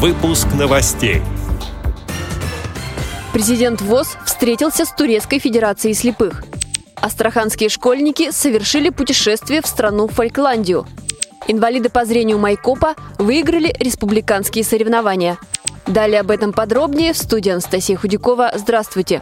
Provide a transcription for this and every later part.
Выпуск новостей. Президент ВОЗ встретился с Турецкой Федерацией слепых. Астраханские школьники совершили путешествие в страну Фолькландию. Инвалиды по зрению Майкопа выиграли республиканские соревнования. Далее об этом подробнее в студии Анастасия Худякова. Здравствуйте!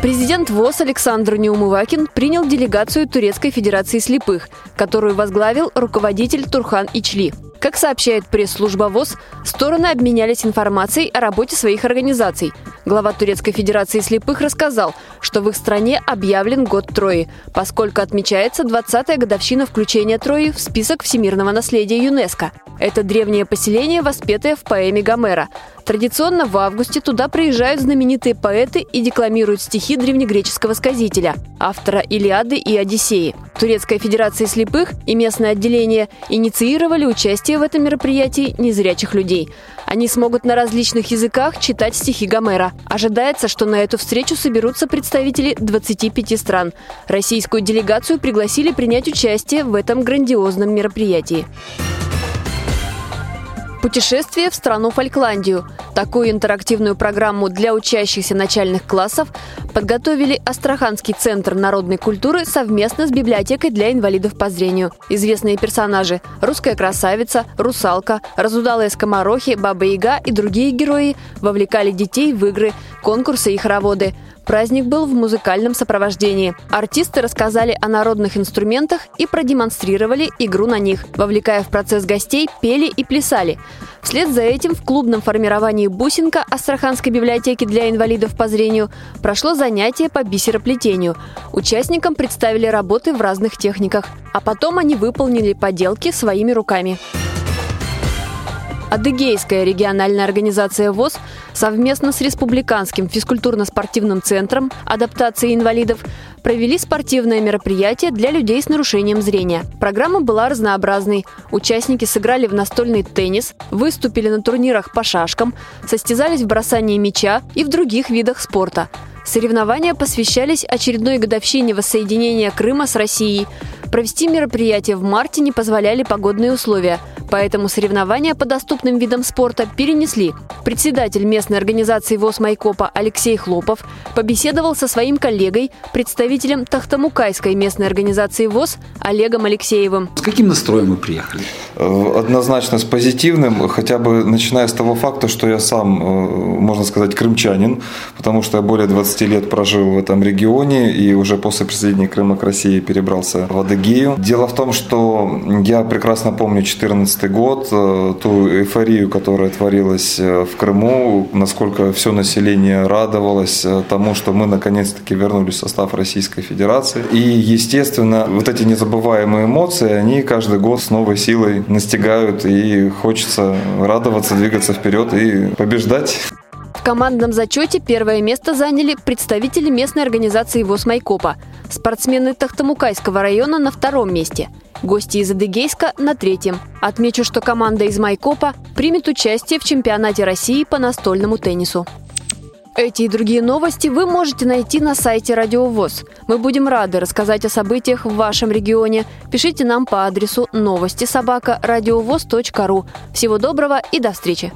Президент ВОЗ Александр Неумывакин принял делегацию Турецкой Федерации слепых, которую возглавил руководитель Турхан Ичли. Как сообщает пресс-служба ВОЗ, стороны обменялись информацией о работе своих организаций. Глава Турецкой Федерации слепых рассказал, что в их стране объявлен год Трои, поскольку отмечается 20-я годовщина включения Трои в список всемирного наследия ЮНЕСКо. Это древнее поселение, воспетое в поэме Гомера. Традиционно в августе туда приезжают знаменитые поэты и декламируют стихи древнегреческого сказителя, автора «Илиады» и «Одиссеи». Турецкая Федерация слепых и местное отделение инициировали участие в этом мероприятии незрячих людей. Они смогут на различных языках читать стихи Гомера. Ожидается, что на эту встречу соберутся представители 25 стран. Российскую делегацию пригласили принять участие в этом грандиозном мероприятии. Путешествие в страну Фолькландию. Такую интерактивную программу для учащихся начальных классов подготовили Астраханский центр народной культуры совместно с библиотекой для инвалидов по зрению. Известные персонажи – русская красавица, русалка, разудалые скоморохи, баба-яга и другие герои вовлекали детей в игры, конкурсы и хороводы. Праздник был в музыкальном сопровождении. Артисты рассказали о народных инструментах и продемонстрировали игру на них, вовлекая в процесс гостей, пели и плясали. Вслед за этим в клубном формировании «Бусинка» Астраханской библиотеки для инвалидов по зрению прошло занятие по бисероплетению. Участникам представили работы в разных техниках, а потом они выполнили поделки своими руками. Адыгейская региональная организация ВОЗ совместно с Республиканским физкультурно-спортивным центром адаптации инвалидов провели спортивное мероприятие для людей с нарушением зрения. Программа была разнообразной. Участники сыграли в настольный теннис, выступили на турнирах по шашкам, состязались в бросании мяча и в других видах спорта. Соревнования посвящались очередной годовщине воссоединения Крыма с Россией. Провести мероприятие в марте не позволяли погодные условия – Поэтому соревнования по доступным видам спорта перенесли. Председатель местной организации ВОЗ Майкопа Алексей Хлопов побеседовал со своим коллегой, представителем Тахтамукайской местной организации ВОЗ Олегом Алексеевым. С каким настроем вы приехали? Э, однозначно с позитивным, хотя бы начиная с того факта, что я сам, э, можно сказать, крымчанин, потому что я более 20 лет прожил в этом регионе и уже после присоединения Крыма к России перебрался в Адыгею. Дело в том, что я прекрасно помню 14 год, э, ту эйфорию, которая творилась в Крыму, насколько все население радовалось тому, что мы наконец-таки вернулись в состав Российской Федерации. И, естественно, вот эти незабываемые эмоции, они каждый год с новой силой настигают, и хочется радоваться, двигаться вперед и побеждать. Командном зачете первое место заняли представители местной организации ВОЗ Майкопа. Спортсмены Тахтамукайского района на втором месте. Гости из Адыгейска на третьем. Отмечу, что команда из Майкопа примет участие в чемпионате России по настольному теннису. Эти и другие новости вы можете найти на сайте Радио ВОЗ. Мы будем рады рассказать о событиях в вашем регионе. Пишите нам по адресу новости собака ру. Всего доброго и до встречи!